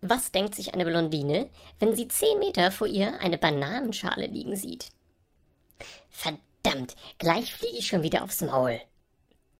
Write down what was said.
Was denkt sich eine Blondine, wenn sie zehn Meter vor ihr eine Bananenschale liegen sieht? Verdammt, gleich fliege ich schon wieder aufs Maul.